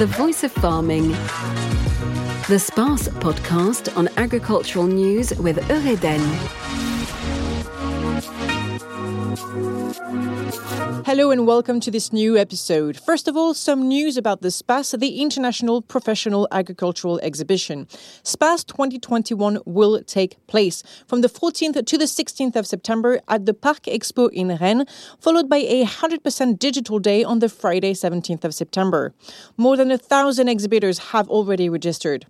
the voice of farming. The SPACE podcast on agricultural news with Eureden. Hello and welcome to this new episode. First of all, some news about the SPACE, the International Professional Agricultural Exhibition. SPACE 2021 will take place from the 14th to the 16th of September at the Parc Expo in Rennes, followed by a 100% digital day on the Friday 17th of September. More than a thousand exhibitors have already registered.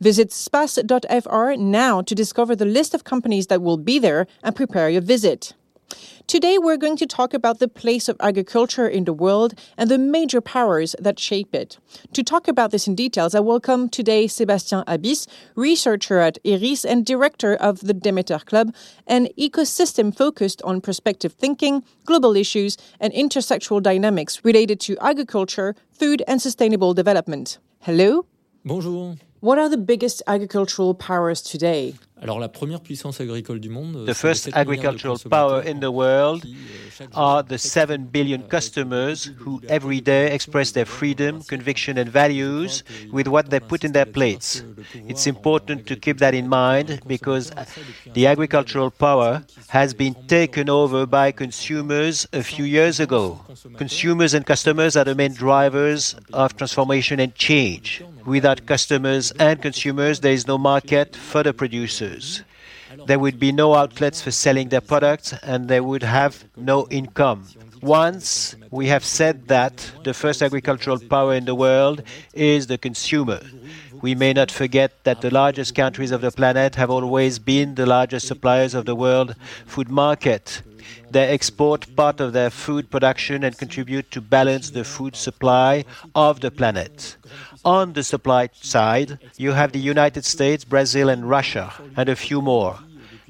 Visit space.fr now to discover the list of companies that will be there and prepare your visit. Today, we're going to talk about the place of agriculture in the world and the major powers that shape it. To talk about this in details, I welcome today Sébastien Abis, researcher at IRIS and director of the Demeter Club, an ecosystem focused on prospective thinking, global issues, and intersectional dynamics related to agriculture, food, and sustainable development. Hello? Bonjour. What are the biggest agricultural powers today? Alors la première puissance agricole du monde, The first agricultural power in the world euh, are the 7 billion customers who every day express their freedom, conviction, and values with what they put in their plates. It's important to keep that in mind because the agricultural power has been taken over by consumers a few years ago. Consumers and customers are the main drivers of transformation and change. Without customers and consumers, there is no market for the producers. There would be no outlets for selling their products and they would have no income. Once we have said that the first agricultural power in the world is the consumer. We may not forget that the largest countries of the planet have always been the largest suppliers of the world food market. They export part of their food production and contribute to balance the food supply of the planet. On the supply side, you have the United States, Brazil, and Russia, and a few more.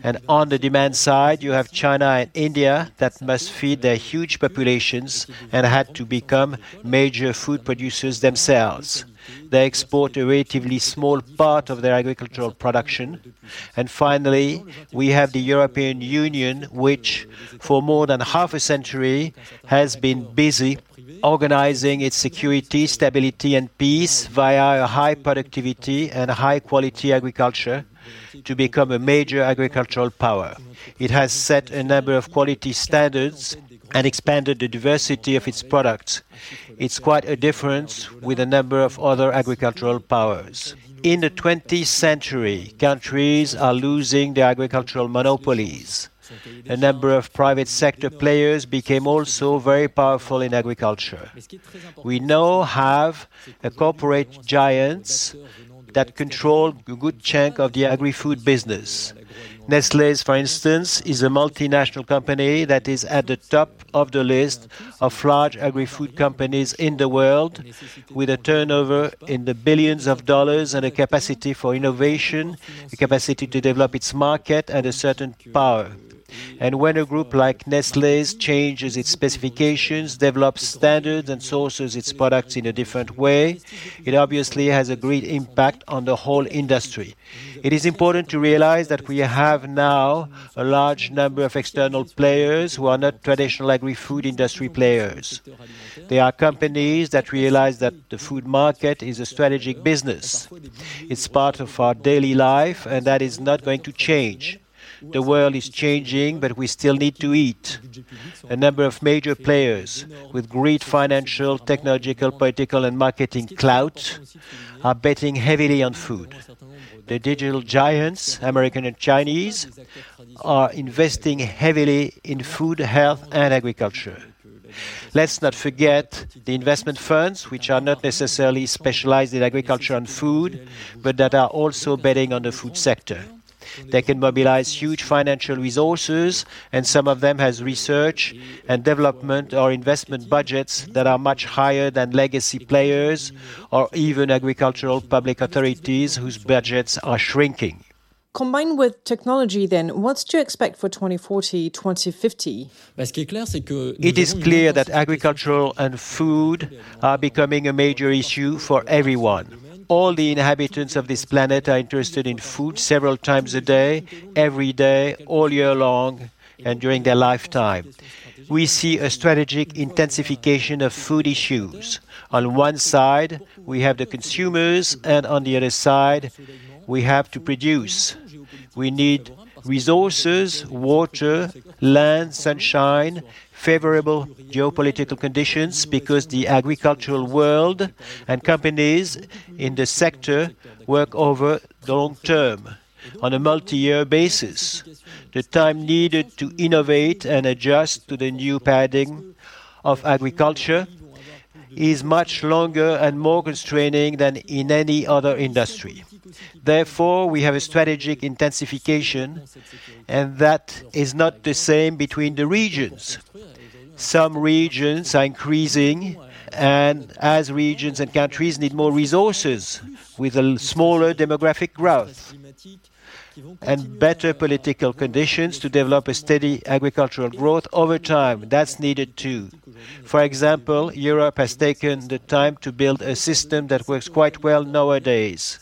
And on the demand side, you have China and India that must feed their huge populations and had to become major food producers themselves. They export a relatively small part of their agricultural production. And finally, we have the European Union, which for more than half a century has been busy organizing its security, stability, and peace via a high productivity and high quality agriculture to become a major agricultural power. It has set a number of quality standards and expanded the diversity of its products. It's quite a difference with a number of other agricultural powers. In the 20th century, countries are losing their agricultural monopolies. A number of private sector players became also very powerful in agriculture. We now have a corporate giants that control a good chunk of the agri-food business. Nestlé's, for instance, is a multinational company that is at the top of the list of large agri-food companies in the world, with a turnover in the billions of dollars and a capacity for innovation, a capacity to develop its market, and a certain power. And when a group like Nestlé's changes its specifications, develops standards, and sources its products in a different way, it obviously has a great impact on the whole industry. It is important to realize that we have now a large number of external players who are not traditional agri food industry players. They are companies that realize that the food market is a strategic business. It's part of our daily life, and that is not going to change. The world is changing, but we still need to eat. A number of major players with great financial, technological, political, and marketing clout are betting heavily on food. The digital giants, American and Chinese, are investing heavily in food, health, and agriculture. Let's not forget the investment funds, which are not necessarily specialized in agriculture and food, but that are also betting on the food sector. They can mobilize huge financial resources, and some of them has research and development or investment budgets that are much higher than legacy players or even agricultural public authorities whose budgets are shrinking. Combined with technology, then, what's to expect for 2040, 2050? It is clear that agricultural and food are becoming a major issue for everyone. All the inhabitants of this planet are interested in food several times a day, every day, all year long, and during their lifetime. we see a strategic intensification of food issues. On one side, we have the consumers, and on the other side, we have to produce. We need resources, water, land, sunshine, favorable geopolitical conditions because the agricultural world and companies in the sector work over the long term on a multi year basis. The time needed to innovate and adjust to the new paradigm of agriculture is much longer and more constraining than in any other industry. Therefore, we have a strategic intensification, and that is not the same between the regions. Some regions are increasing, and as regions and countries need more resources with a smaller demographic growth and better political conditions to develop a steady agricultural growth over time. That's needed too. For example, Europe has taken the time to build a system that works quite well nowadays.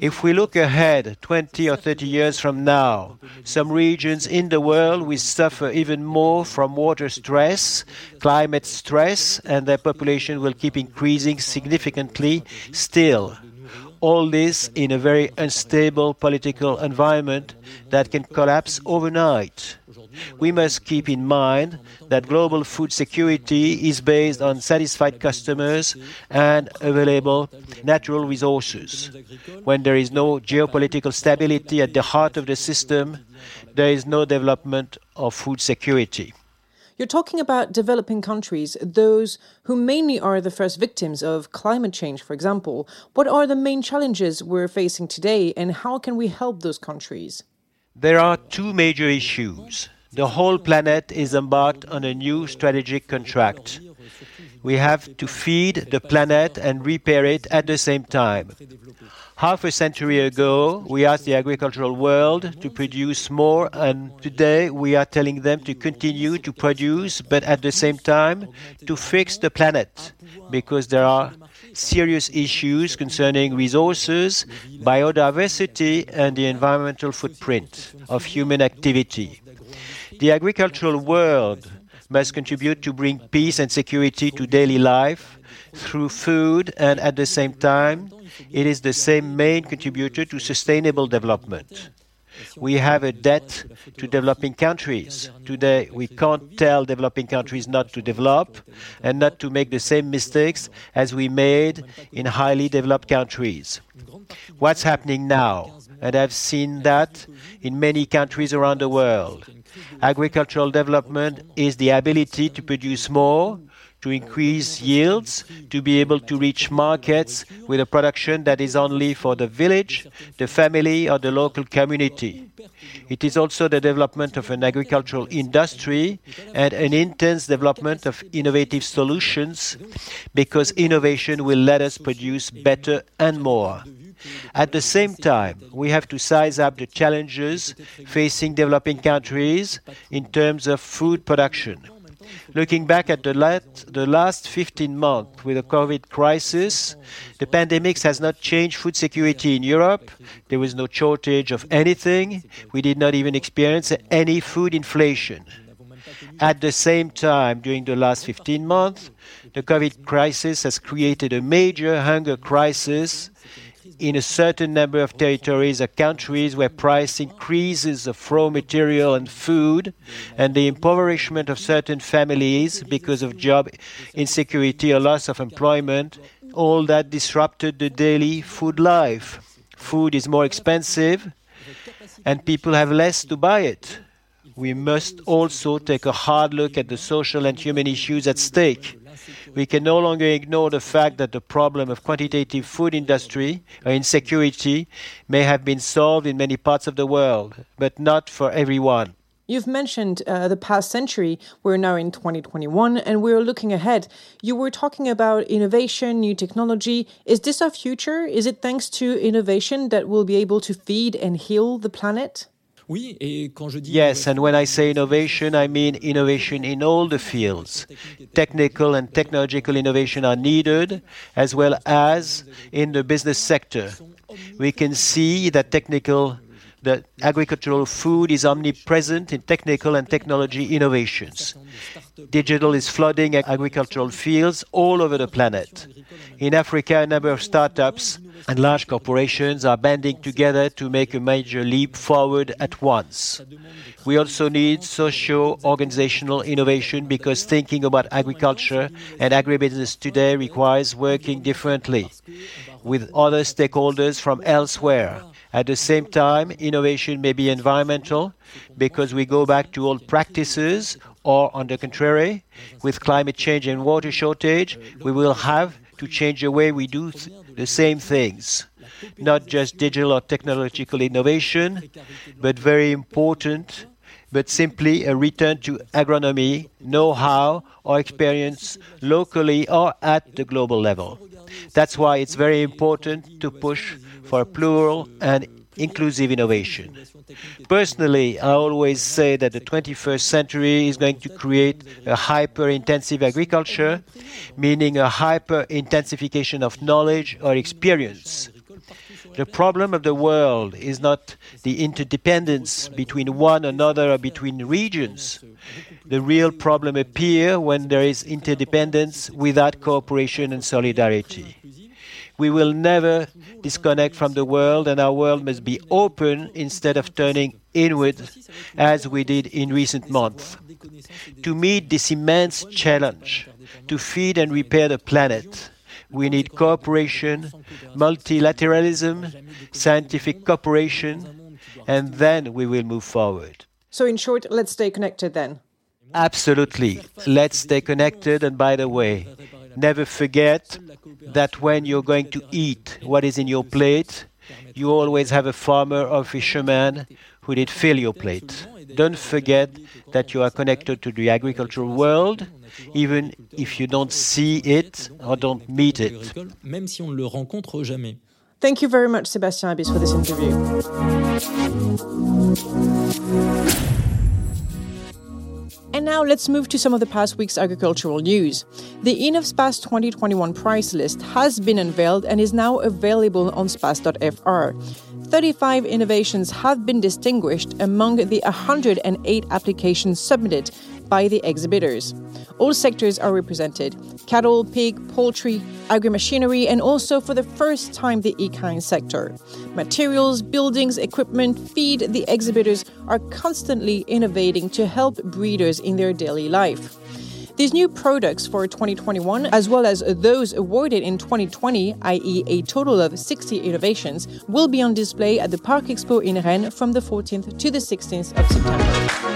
If we look ahead 20 or 30 years from now, some regions in the world will suffer even more from water stress, climate stress, and their population will keep increasing significantly still all this in a very unstable political environment that can collapse overnight. We must keep in mind that global food security is based on satisfied customers and available natural resources. When there is no geopolitical stability at the heart of the system, there is no development of food security. You're talking about developing countries, those who mainly are the first victims of climate change, for example. What are the main challenges we're facing today, and how can we help those countries? There are two major issues. The whole planet is embarked on a new strategic contract. We have to feed the planet and repair it at the same time. Half a century ago, we asked the agricultural world to produce more, and today we are telling them to continue to produce, but at the same time to fix the planet, because there are serious issues concerning resources, biodiversity, and the environmental footprint of human activity. The agricultural world must contribute to bring peace and security to daily life through food, and at the same time, it is the same main contributor to sustainable development. We have a debt to developing countries. Today, we can't tell developing countries not to develop and not to make the same mistakes as we made in highly developed countries. What's happening now? And I've seen that in many countries around the world. Agricultural development is the ability to produce more to increase yields, to be able to reach markets with a production that is only for the village, the family, or the local community. It is also the development of an agricultural industry and an intense development of innovative solutions because innovation will let us produce better and more. At the same time, we have to size up the challenges facing developing countries in terms of food production. Looking back at the, the last 15 months with the COVID crisis, the pandemic has not changed food security in Europe. There was no shortage of anything. We did not even experience any food inflation. At the same time, during the last 15 months, the COVID crisis has created a major hunger crisis in a certain number of territories or countries where price increases of raw material and food and the impoverishment of certain families because of job insecurity or loss of employment, all that disrupted the daily food life. Food is more expensive and people have less to buy it. We must also take a hard look at the social and human issues at stake we can no longer ignore the fact that the problem of quantitative food industry or insecurity may have been solved in many parts of the world, but not for everyone. You've mentioned uh, the past century. We're now in 2021 and we're looking ahead. You were talking about innovation, new technology. Is this our future? Is it thanks to innovation that we'll be able to feed and heal the planet? Yes, and when I say innovation, I mean innovation in all the fields. Technical and technological innovation are needed, as well as in the business sector. We can see that technical that agricultural food is omnipresent in technical and technology innovations. Digital is flooding agricultural fields all over the planet. In Africa, a number of startups and large corporations are banding together to make a major leap forward at once. We also need socio organizational innovation because thinking about agriculture and agribusiness today requires working differently with other stakeholders from elsewhere. At the same time, innovation may be environmental because we go back to old practices, or on the contrary, with climate change and water shortage, we will have to change the way we do th- the same things. Not just digital or technological innovation, but very important, but simply a return to agronomy, know how, or experience locally or at the global level. That's why it's very important to push for a plural and inclusive innovation. Personally, I always say that the 21st century is going to create a hyper intensive agriculture, meaning a hyper intensification of knowledge or experience. The problem of the world is not the interdependence between one another or between regions. The real problem appears when there is interdependence without cooperation and solidarity. We will never disconnect from the world, and our world must be open instead of turning inward as we did in recent months. To meet this immense challenge, to feed and repair the planet, we need cooperation, multilateralism, scientific cooperation, and then we will move forward. So, in short, let's stay connected then. Absolutely. Let's stay connected. And by the way, never forget that when you're going to eat what is in your plate, you always have a farmer or fisherman who did fill your plate. Don't forget that you are connected to the agricultural world, even if you don't see it or don't meet it. Même si on le rencontre jamais. Thank you very much, Sébastien Abis, for this interview. And now let's move to some of the past week's agricultural news. The Innov'Space 2021 price list has been unveiled and is now available on space.fr. 35 innovations have been distinguished among the 108 applications submitted by the exhibitors. All sectors are represented cattle, pig, poultry, agri machinery, and also for the first time the equine sector. Materials, buildings, equipment, feed, the exhibitors are constantly innovating to help breeders in their daily life. These new products for 2021, as well as those awarded in 2020, i.e., a total of 60 innovations, will be on display at the Parc Expo in Rennes from the 14th to the 16th of September.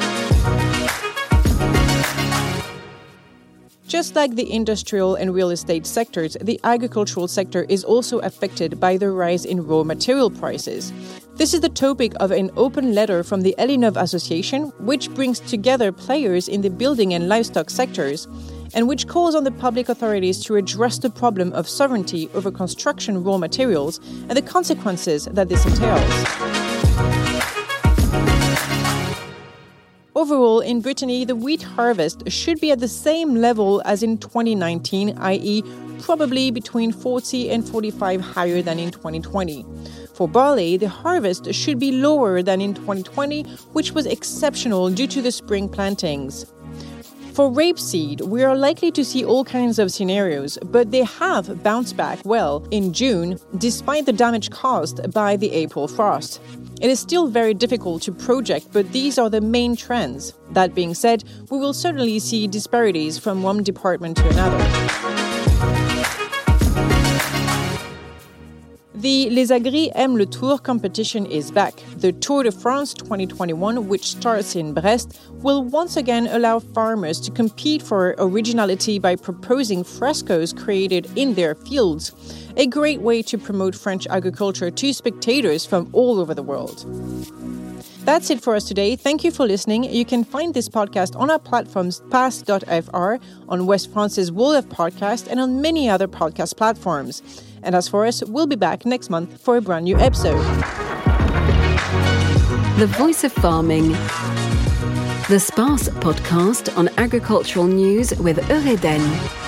Just like the industrial and real estate sectors, the agricultural sector is also affected by the rise in raw material prices. This is the topic of an open letter from the Elinov Association, which brings together players in the building and livestock sectors, and which calls on the public authorities to address the problem of sovereignty over construction raw materials and the consequences that this entails. Overall, in Brittany, the wheat harvest should be at the same level as in 2019, i.e., probably between 40 and 45 higher than in 2020. For barley, the harvest should be lower than in 2020, which was exceptional due to the spring plantings. For rapeseed, we are likely to see all kinds of scenarios, but they have bounced back well in June despite the damage caused by the April frost. It is still very difficult to project, but these are the main trends. That being said, we will certainly see disparities from one department to another. The Les Agris Aiment le Tour competition is back. The Tour de France 2021, which starts in Brest, will once again allow farmers to compete for originality by proposing frescoes created in their fields a great way to promote French agriculture to spectators from all over the world. That's it for us today. Thank you for listening. You can find this podcast on our platforms pass.fr, on Ouest-France's of Podcast, and on many other podcast platforms. And as for us, we'll be back next month for a brand new episode. The Voice of Farming. The SPACE podcast on agricultural news with Eureden.